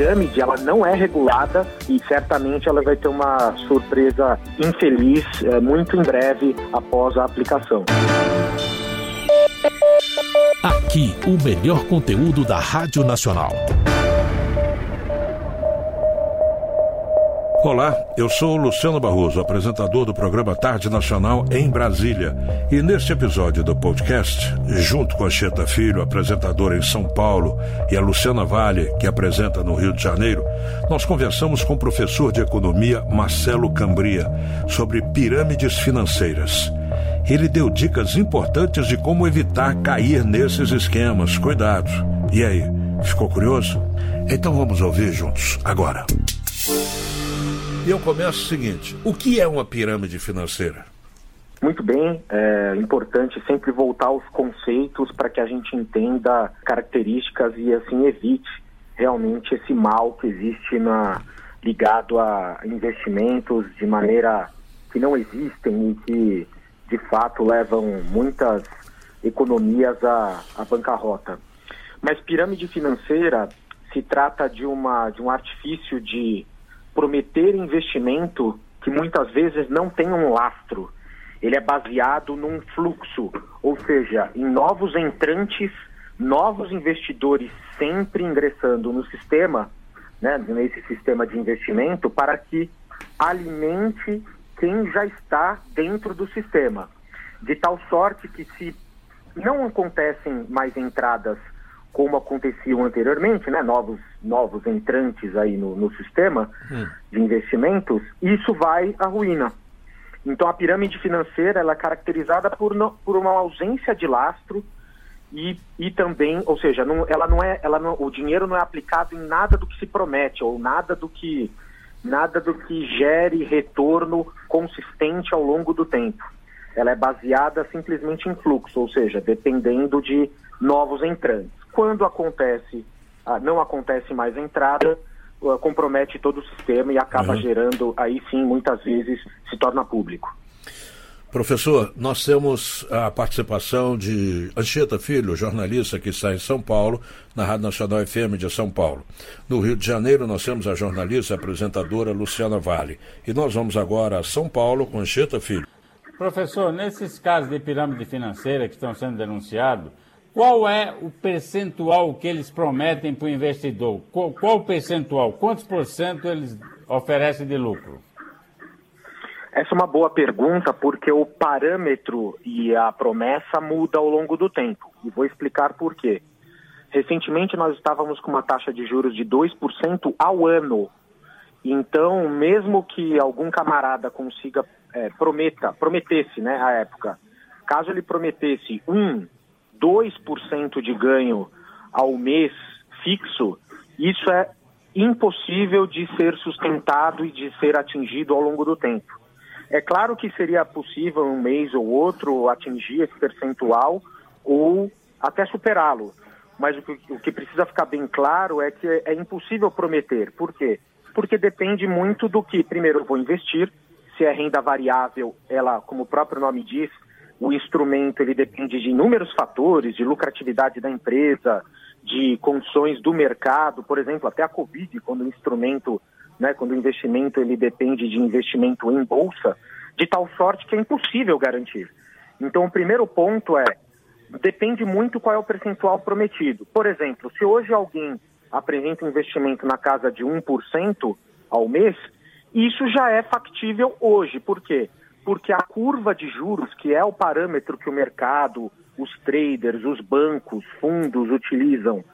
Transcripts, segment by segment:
pirâmide ela não é regulada e certamente ela vai ter uma surpresa infeliz é, muito em breve após a aplicação. Aqui, o melhor conteúdo da Rádio Nacional. Olá, eu sou Luciano Barroso, apresentador do programa Tarde Nacional em Brasília. E neste episódio do podcast, junto com a Cheta Filho, apresentadora em São Paulo, e a Luciana Vale, que apresenta no Rio de Janeiro, nós conversamos com o professor de economia Marcelo Cambria sobre pirâmides financeiras. Ele deu dicas importantes de como evitar cair nesses esquemas. Cuidado. E aí, ficou curioso? Então vamos ouvir juntos agora. E eu começo o seguinte: o que é uma pirâmide financeira? Muito bem, é importante sempre voltar aos conceitos para que a gente entenda características e assim evite realmente esse mal que existe na, ligado a investimentos de maneira que não existem e que de fato levam muitas economias à, à bancarrota. Mas pirâmide financeira se trata de, uma, de um artifício de prometer investimento que muitas vezes não tem um lastro. Ele é baseado num fluxo, ou seja, em novos entrantes, novos investidores sempre ingressando no sistema, né, nesse sistema de investimento, para que alimente quem já está dentro do sistema. De tal sorte que se não acontecem mais entradas como aconteciam anteriormente, né, novos, novos entrantes aí no, no sistema hum. de investimentos, isso vai à ruína. Então a pirâmide financeira ela é caracterizada por, no, por uma ausência de lastro e, e também, ou seja, não, ela não é, ela não, o dinheiro não é aplicado em nada do que se promete ou nada do que nada do que gere retorno consistente ao longo do tempo. Ela é baseada simplesmente em fluxo, ou seja, dependendo de novos entrantes. Quando acontece, ah, não acontece mais a entrada, ah, compromete todo o sistema e acaba uhum. gerando, aí sim, muitas vezes se torna público. Professor, nós temos a participação de Anchieta Filho, jornalista que está em São Paulo, na Rádio Nacional FM de São Paulo. No Rio de Janeiro, nós temos a jornalista e apresentadora Luciana Vale. E nós vamos agora a São Paulo com Anchieta Filho. Professor, nesses casos de pirâmide financeira que estão sendo denunciados, qual é o percentual que eles prometem para o investidor? Qual, o percentual? Quantos por cento eles oferecem de lucro? Essa é uma boa pergunta porque o parâmetro e a promessa muda ao longo do tempo. E vou explicar por quê. Recentemente nós estávamos com uma taxa de juros de 2% ao ano. Então, mesmo que algum camarada consiga, é, prometa, prometesse, né, à época, caso ele prometesse 1, 2% de ganho ao mês fixo, isso é impossível de ser sustentado e de ser atingido ao longo do tempo. É claro que seria possível um mês ou outro atingir esse percentual ou até superá-lo, mas o que, o que, precisa ficar bem claro é que é impossível prometer. Por quê? Porque depende muito do que, primeiro, eu vou investir, se é renda variável, ela, como o próprio nome diz, o instrumento ele depende de inúmeros fatores, de lucratividade da empresa, de condições do mercado, por exemplo, até a Covid, quando o instrumento, né, quando o investimento ele depende de investimento em bolsa, de tal sorte que é impossível garantir. Então, o primeiro ponto é depende muito qual é o percentual prometido. Por exemplo, se hoje alguém apresenta um investimento na casa de 1% ao mês, isso já é factível hoje. Por quê? Porque a curva de juros, que é o parâmetro que o mercado, os traders, os bancos, fundos utilizam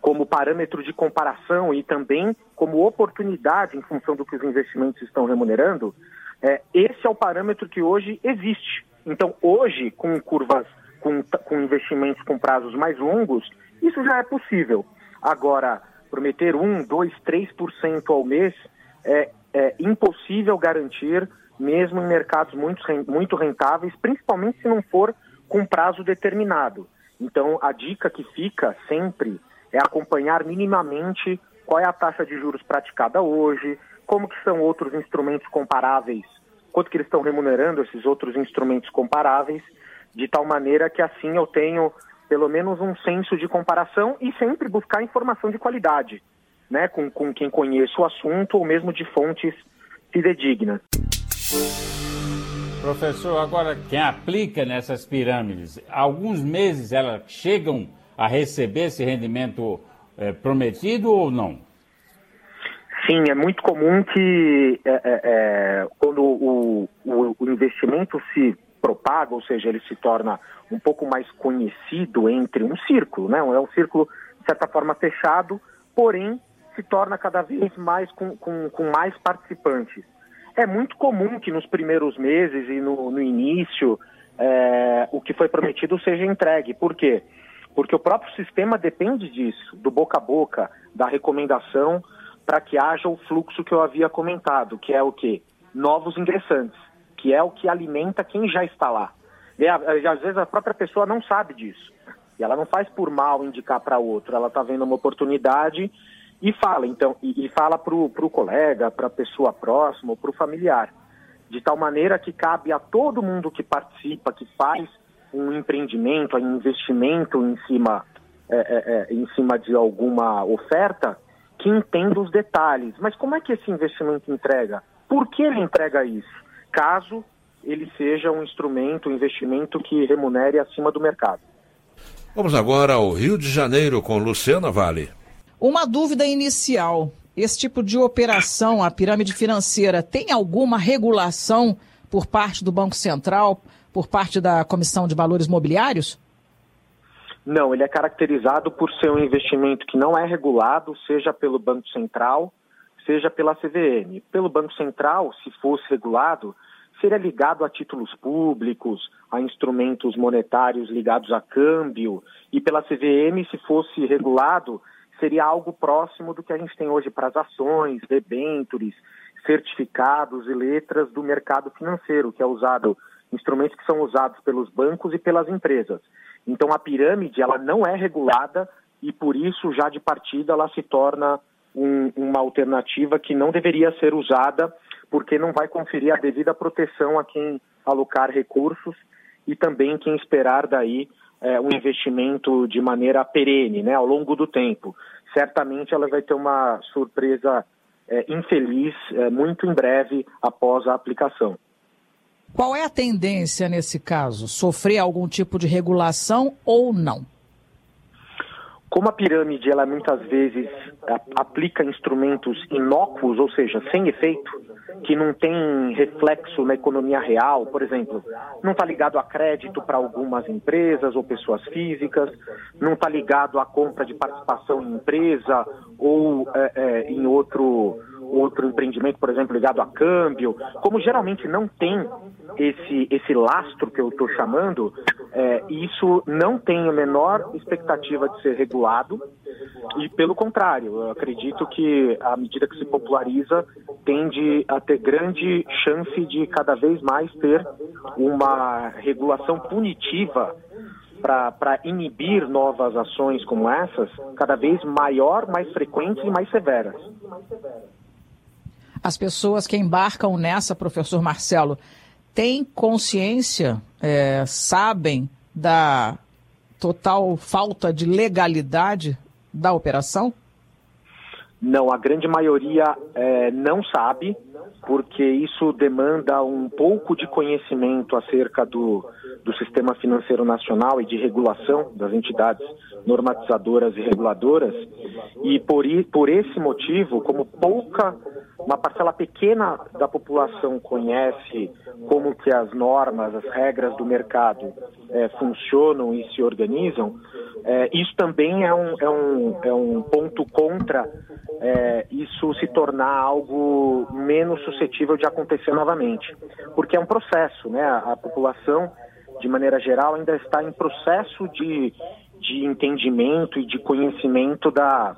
como parâmetro de comparação e também como oportunidade em função do que os investimentos estão remunerando, é, esse é o parâmetro que hoje existe. Então, hoje, com curvas, com, com investimentos com prazos mais longos, isso já é possível. Agora, prometer 1, 2, 3% ao mês é, é impossível garantir mesmo em mercados muito, muito rentáveis, principalmente se não for com prazo determinado. Então, a dica que fica sempre é acompanhar minimamente qual é a taxa de juros praticada hoje, como que são outros instrumentos comparáveis, quanto que eles estão remunerando esses outros instrumentos comparáveis, de tal maneira que assim eu tenho pelo menos um senso de comparação e sempre buscar informação de qualidade. né, com, com quem conhece o assunto ou mesmo de fontes fidedignas. Professor, agora quem aplica nessas pirâmides, alguns meses elas chegam a receber esse rendimento é, prometido ou não? Sim, é muito comum que é, é, é, quando o, o, o, investimento se propaga, ou seja, ele se torna um pouco mais conhecido entre um círculo, né? É um círculo, de certa forma, fechado, porém se torna cada vez mais com, com, com mais participantes. É muito comum que nos primeiros meses e no, no início é, o que foi prometido seja entregue. Por quê? Porque o próprio sistema depende disso, do boca a boca, da recomendação, para que haja o fluxo que eu havia comentado, que é o quê? Novos ingressantes, que é o que alimenta quem já está lá. E, às vezes a própria pessoa não sabe disso. E ela não faz por mal indicar para outro, ela está vendo uma oportunidade e fala, então, e, e fala para o colega, para a pessoa próxima, para o familiar. De tal maneira que cabe a todo mundo que participa, que faz um empreendimento, um investimento em cima, é, é, é, em cima de alguma oferta, que entenda os detalhes. Mas como é que esse investimento entrega? Por que ele entrega isso? Caso ele seja um instrumento, um investimento que remunere acima do mercado. Vamos agora ao Rio de Janeiro com Luciana Vale. Uma dúvida inicial: esse tipo de operação, a pirâmide financeira, tem alguma regulação por parte do Banco Central, por parte da Comissão de Valores Mobiliários? Não, ele é caracterizado por ser um investimento que não é regulado, seja pelo Banco Central, seja pela CVM. Pelo Banco Central, se fosse regulado, seria ligado a títulos públicos, a instrumentos monetários ligados a câmbio, e pela CVM, se fosse regulado, seria algo próximo do que a gente tem hoje para as ações, debêntures, certificados e letras do mercado financeiro, que é usado, instrumentos que são usados pelos bancos e pelas empresas. Então a pirâmide ela não é regulada e por isso já de partida ela se torna um, uma alternativa que não deveria ser usada porque não vai conferir a devida proteção a quem alocar recursos e também quem esperar daí é, um investimento de maneira perene, né, ao longo do tempo. Certamente ela vai ter uma surpresa é, infeliz é, muito em breve após a aplicação. Qual é a tendência nesse caso? Sofrer algum tipo de regulação ou não? Como a pirâmide ela muitas vezes aplica instrumentos inócuos, ou seja, sem efeito, que não tem reflexo na economia real, por exemplo, não está ligado a crédito para algumas empresas ou pessoas físicas, não está ligado à compra de participação em empresa ou é, é, em outro outro empreendimento, por exemplo, ligado a câmbio, como geralmente não tem esse, esse lastro que eu estou chamando, é, isso não tem a menor expectativa de ser regulado e, pelo contrário, eu acredito que à medida que se populariza, tende a ter grande chance de cada vez mais ter uma regulação punitiva para inibir novas ações como essas, cada vez maior, mais frequentes e mais severas. As pessoas que embarcam nessa, professor Marcelo, têm consciência, é, sabem da total falta de legalidade da operação? Não, a grande maioria é, não sabe, porque isso demanda um pouco de conhecimento acerca do, do sistema financeiro nacional e de regulação das entidades normatizadoras e reguladoras. E por, por esse motivo, como pouca uma parcela pequena da população conhece como que as normas, as regras do mercado é, funcionam e se organizam, é, isso também é um, é um, é um ponto contra é, isso se tornar algo menos suscetível de acontecer novamente. Porque é um processo, né? A, a população, de maneira geral, ainda está em processo de, de entendimento e de conhecimento da,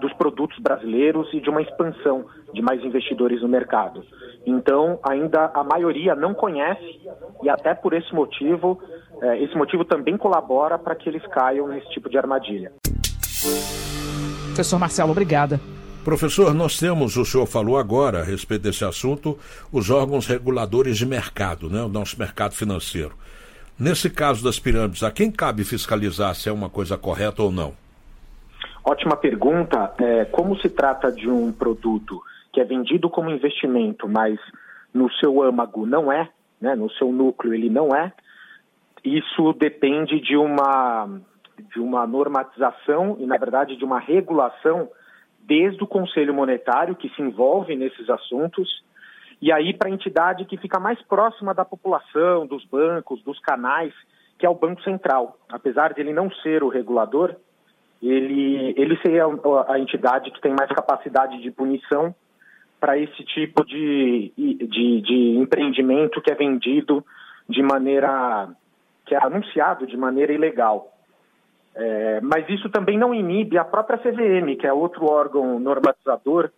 dos produtos brasileiros e de uma expansão de mais investidores no mercado. Então, ainda a maioria não conhece e até por esse motivo, é, esse motivo também colabora para que eles caiam nesse tipo de armadilha. Professor Marcelo, obrigada. Professor, nós temos, o senhor falou agora a respeito desse assunto, os órgãos reguladores de mercado, né, o nosso mercado financeiro. Nesse caso das pirâmides, a quem cabe fiscalizar se é uma coisa correta ou não? Ótima pergunta. É, como se trata de um produto que é vendido como investimento, mas no seu âmago não é, né, no seu núcleo ele não é, isso depende de uma, de uma normatização e, na verdade, de uma regulação desde o Conselho Monetário, que se envolve nesses assuntos, e aí para a entidade que fica mais próxima da população, dos bancos, dos canais, que é o Banco Central. Apesar de ele não ser o regulador, ele, ele seria a entidade que tem mais capacidade de punição para esse tipo de, de, de empreendimento que é vendido de maneira, que é anunciado de maneira ilegal. É, mas isso também não inibe a própria CVM, que é outro órgão normatizador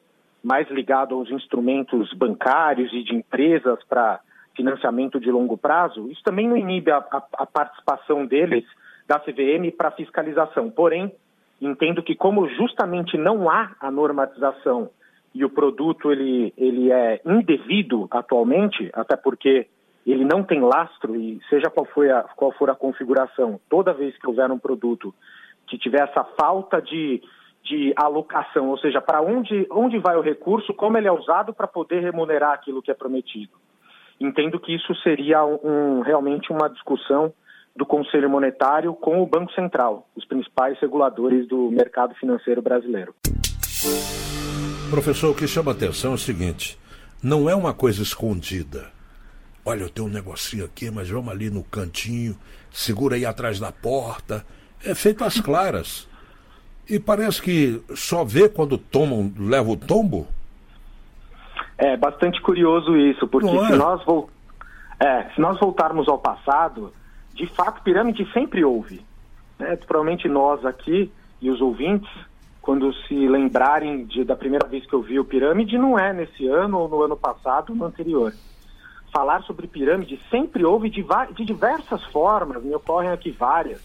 mais ligado aos instrumentos bancários e de empresas para financiamento de longo prazo. Isso também não inibe a, a, a participação deles da CVM para fiscalização. Porém, entendo que como justamente não há a normatização e o produto ele, ele é indevido atualmente, até porque ele não tem lastro e seja qual, foi a, qual for a configuração, toda vez que houver um produto que tiver essa falta de, de alocação, ou seja, para onde, onde vai o recurso, como ele é usado para poder remunerar aquilo que é prometido. Entendo que isso seria um, realmente uma discussão do Conselho Monetário com o Banco Central, os principais reguladores do mercado financeiro brasileiro. Professor, o que chama atenção é o seguinte: não é uma coisa escondida Olha, eu tenho um negocinho aqui, mas vamos ali no cantinho, segura aí atrás da porta. É feito às claras. E parece que só vê quando tomam, leva o tombo? É bastante curioso isso, porque é? se, nós é, se nós voltarmos ao passado, de fato, pirâmide sempre houve. Né? Provavelmente nós aqui e os ouvintes, quando se lembrarem de, da primeira vez que eu vi o pirâmide, não é nesse ano ou no ano passado no anterior falar sobre pirâmide sempre houve de, de diversas formas, me ocorrem aqui várias,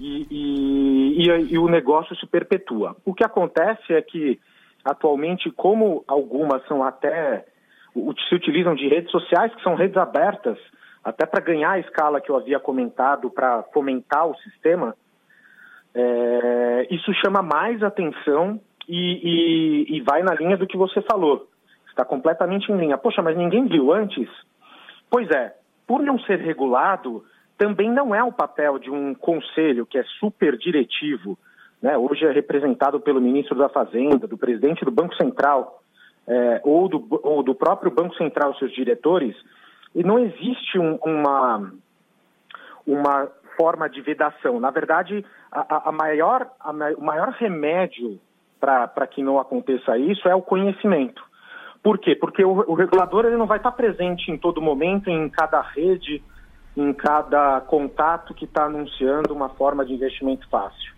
e, e, e, e, o negócio se perpetua. O que acontece é que, atualmente, como algumas são até. se utilizam de redes sociais, que são redes abertas, até para ganhar a escala que eu havia comentado, para fomentar o sistema, é, isso chama mais atenção e, e, e, vai na linha do que você falou. Está completamente em linha. Poxa, mas ninguém viu antes? Pois é, por não ser regulado, também não é o papel de um conselho que é super diretivo, né? hoje é representado pelo ministro da Fazenda, do presidente do Banco Central, é, ou, do, ou, do, próprio Banco Central, seus diretores, e não existe um, uma, uma forma de vedação. Na verdade, a, a maior, a, o maior remédio para que não aconteça isso é o conhecimento. Por quê? Porque o, o regulador ele não vai estar presente em todo momento, em cada rede, em cada contato que está anunciando uma forma de investimento fácil.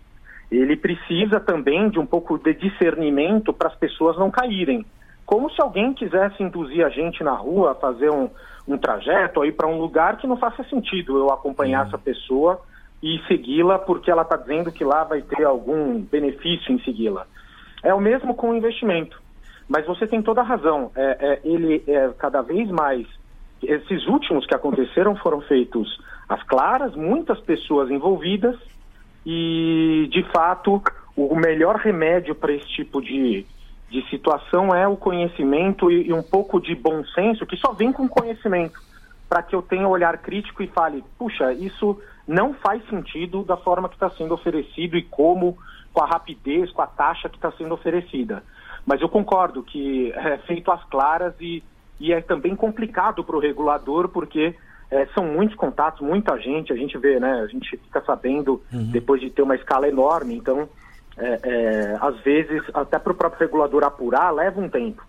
Ele precisa também de um pouco de discernimento para as pessoas não caírem. Como se alguém quisesse induzir a gente na rua a fazer um, um trajeto ir para um lugar que não faça sentido eu acompanhar uhum. essa pessoa e segui-la porque ela está dizendo que lá vai ter algum benefício em segui-la. É o mesmo com o investimento. Mas você tem toda a razão. É, é, ele é cada vez mais. Esses últimos que aconteceram foram feitos às claras, muitas pessoas envolvidas, e de fato o melhor remédio para esse tipo de, de situação é o conhecimento e, e um pouco de bom senso, que só vem com conhecimento, para que eu tenha um olhar crítico e fale: puxa, isso não faz sentido da forma que está sendo oferecido e como, com a rapidez, com a taxa que está sendo oferecida. Mas eu concordo que é feito às claras e, e é também complicado para o regulador, porque é, são muitos contatos, muita gente, a gente vê, né? A gente fica sabendo uhum. depois de ter uma escala enorme. Então, é, é, às vezes, até para o próprio regulador apurar, leva um tempo.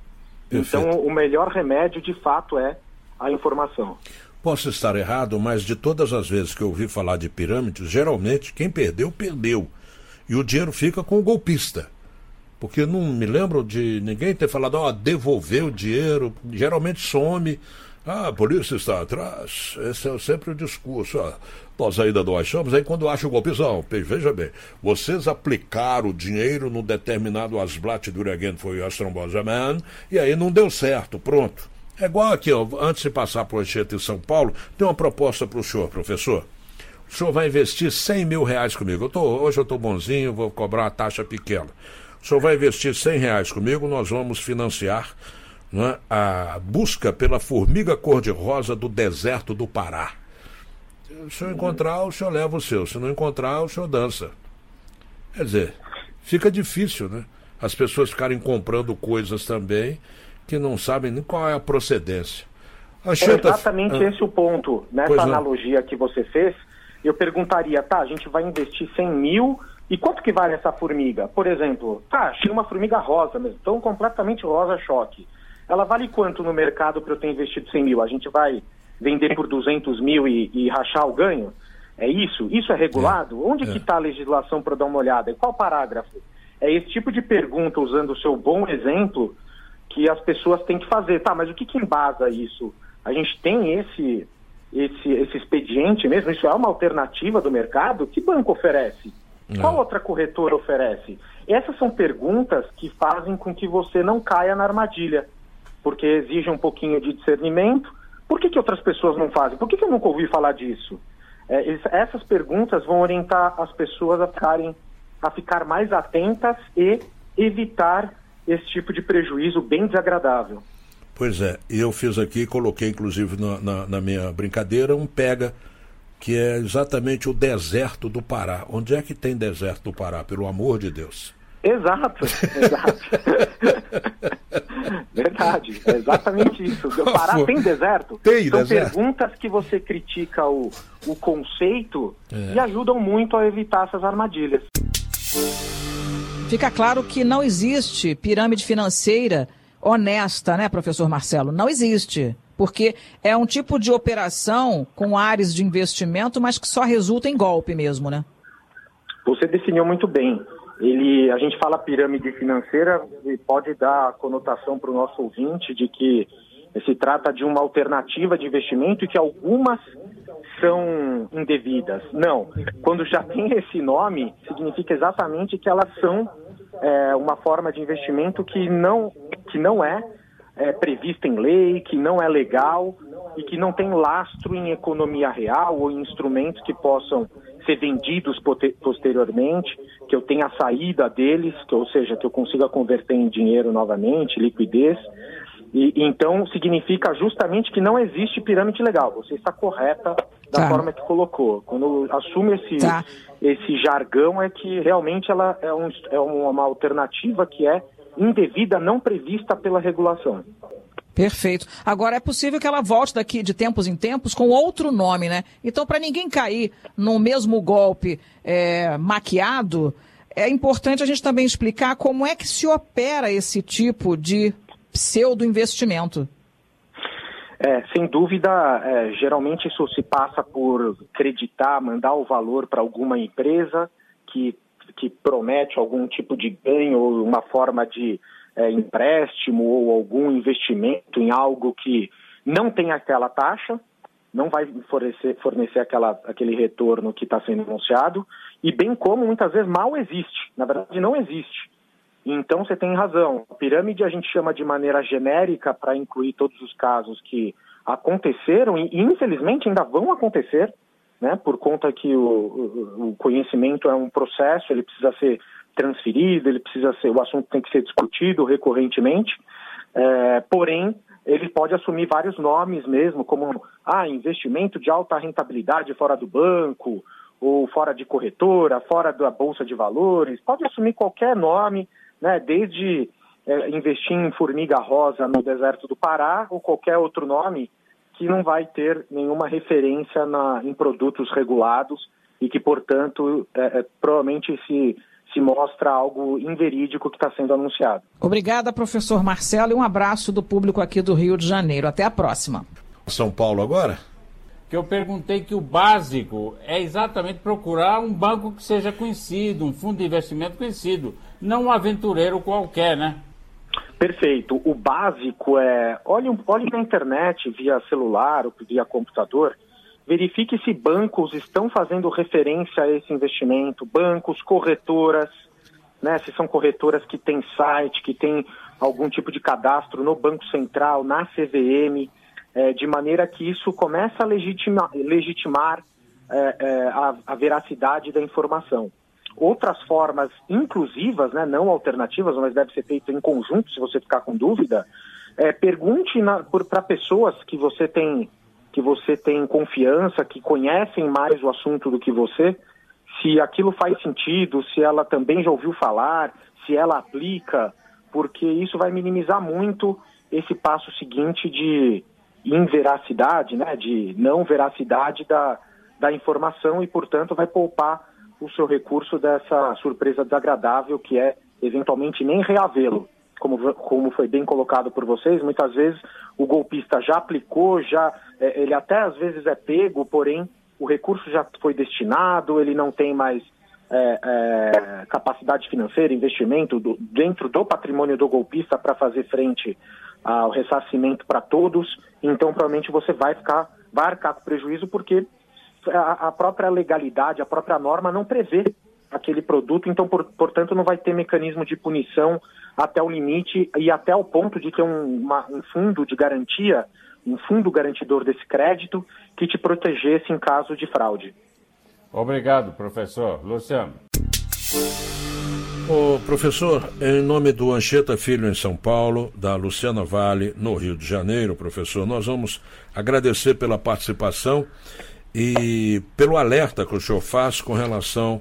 Perfeito. Então, o melhor remédio, de fato, é a informação. Posso estar errado, mas de todas as vezes que eu ouvi falar de pirâmides, geralmente quem perdeu, perdeu. E o dinheiro fica com o golpista. Porque não me lembro de ninguém ter falado, ó, oh, devolver o dinheiro, geralmente some. Ah, a polícia está atrás. Esse é sempre o discurso. Ah, nós ainda não achamos. Aí quando acha o golpista, não, veja bem, vocês aplicaram o dinheiro no determinado Asblat do foi o Man, e aí não deu certo, pronto. É igual aqui, ó, antes de passar para o em São Paulo, tem uma proposta para o senhor, professor. O o senhor vai investir 100 mil reais comigo. Eu tô, hoje eu estou bonzinho, vou cobrar uma taxa pequena. O senhor vai investir 100 reais comigo, nós vamos financiar né, a busca pela formiga cor-de-rosa do deserto do Pará. Se senhor encontrar, o senhor leva o seu. Se não encontrar, o senhor dança. Quer dizer, fica difícil, né? As pessoas ficarem comprando coisas também que não sabem nem qual é a procedência. É exatamente ah. esse o ponto. Nessa analogia que você fez, eu perguntaria, tá, a gente vai investir 100 mil e quanto que vale essa formiga? Por exemplo, tá, achei uma formiga rosa mesmo, tão completamente rosa choque. Ela vale quanto no mercado para eu ter investido 100 mil? A gente vai vender por 200 mil e, e rachar o ganho? É isso? Isso é regulado? É. Onde é. que está a legislação para dar uma olhada? Em qual parágrafo? É esse tipo de pergunta, usando o seu bom exemplo, que as pessoas têm que fazer. Tá, mas o que, que embasa isso? A gente tem esse, esse, esse expediente mesmo? Isso é uma alternativa do mercado? Que banco oferece? Não. Qual outra corretora oferece? Essas são perguntas que fazem com que você não caia na armadilha, porque exige um pouquinho de discernimento. Por que, que outras pessoas não fazem? Por que, que eu nunca ouvi falar disso? É, essas perguntas vão orientar as pessoas a ficarem a ficar mais atentas e evitar esse tipo de prejuízo bem desagradável. Pois é, eu fiz aqui, coloquei inclusive na, na, na, minha brincadeira um pega, que é exatamente o deserto do Pará. Onde é que tem deserto do Pará, pelo amor de Deus? Exato, exato. Verdade, é exatamente isso. O Pará tem deserto? Tem São deserto. perguntas que você critica o, o conceito é. e ajudam muito a evitar essas armadilhas. Fica claro que não existe pirâmide financeira honesta, né, professor Marcelo? Não existe. Porque é um tipo de operação com áreas de investimento, mas que só resulta em golpe mesmo, né? Você definiu muito bem. Ele, a gente fala pirâmide financeira e pode dar a conotação para o nosso ouvinte de que se trata de uma alternativa de investimento e que algumas são indevidas. Não. Quando já tem esse nome, significa exatamente que elas são é, uma forma de investimento que não, que não é, é prevista em lei, que não é legal e que não tem lastro em economia real ou em instrumentos que possam ser vendidos posteriormente, que eu tenha a saída deles, que, ou seja, que eu consiga converter em dinheiro novamente, liquidez. E, então significa justamente que não existe pirâmide legal. Você está correta da tá. forma que colocou. Quando assume esse, tá. esse jargão é que realmente ela é, um, é uma alternativa que é indevida, não prevista pela regulação. Perfeito. Agora é possível que ela volte daqui de tempos em tempos com outro nome, né? Então, para ninguém cair no mesmo golpe é, maquiado, é importante a gente também explicar como é que se opera esse tipo de pseudo-investimento. É, sem dúvida, é, geralmente isso se passa por acreditar, mandar o valor para alguma empresa que, que promete algum tipo de ganho ou uma forma de é, empréstimo ou algum investimento em algo que não tem aquela taxa, não vai fornecer, fornecer aquela, aquele retorno que está sendo anunciado, e bem como muitas vezes mal existe, na verdade não existe. Então você tem razão. A pirâmide a gente chama de maneira genérica para incluir todos os casos que aconteceram e, infelizmente ainda vão acontecer, né? Por conta que o, o conhecimento é um processo, ele precisa ser transferido, ele precisa ser, o assunto tem que ser discutido recorrentemente. É, porém, ele pode assumir vários nomes mesmo, como ah, investimento de alta rentabilidade fora do banco, ou fora de corretora, fora da bolsa de valores, pode assumir qualquer nome né, desde é, investir em formiga rosa no deserto do Pará ou qualquer outro nome que não vai ter nenhuma referência na, em produtos regulados e que, portanto, é, é, provavelmente se, se mostra algo inverídico que está sendo anunciado. Obrigada, professor Marcelo, e um abraço do público aqui do Rio de Janeiro. Até a próxima. São Paulo agora? que eu perguntei que o básico é exatamente procurar um banco que seja conhecido, um fundo de investimento conhecido, não um aventureiro qualquer, né? Perfeito. O básico é olhe, olhe na internet via celular ou via computador, verifique se bancos estão fazendo referência a esse investimento, bancos, corretoras, né? Se são corretoras que têm site, que têm algum tipo de cadastro no Banco Central, na CVM é, de maneira que isso começa a legitima, legitimar é, é, a, a, veracidade da informação. Outras formas inclusivas, né, não alternativas, mas deve ser feito em conjunto, se você ficar com dúvida, pergunte para pessoas que você tem que você tem confiança, que conhecem mais o assunto do que você, se aquilo faz sentido, se ela também já ouviu falar, se ela aplica, porque isso vai minimizar muito esse passo seguinte de inveracidade, né, de não veracidade da, da informação e, portanto, vai poupar o seu recurso dessa surpresa desagradável que é eventualmente nem reavê-lo. Como, como foi bem colocado por vocês, muitas vezes o golpista já aplicou, já é, ele até às vezes é pego, porém o recurso já foi destinado, ele não tem mais é, é, capacidade financeira, investimento do, dentro do patrimônio do golpista para fazer frente ao ressarcimento para todos, então provavelmente você vai ficar, vai arcar com prejuízo porque a, a própria legalidade, a própria norma não prevê aquele produto, então, por, portanto, não vai ter mecanismo de punição até o limite e até o ponto de ter um, uma, um fundo de garantia, um fundo garantidor desse crédito que te protegesse em caso de fraude. Obrigado, professor. Luciano. O professor, em nome do Anchieta Filho em São Paulo, da Luciana Vale no Rio de Janeiro, professor, nós vamos agradecer pela participação e pelo alerta que o senhor faz com relação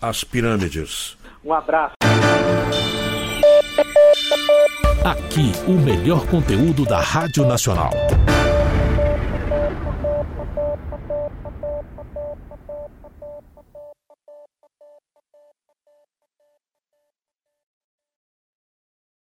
às pirâmides. Um abraço. Aqui, o melhor conteúdo da Rádio Nacional.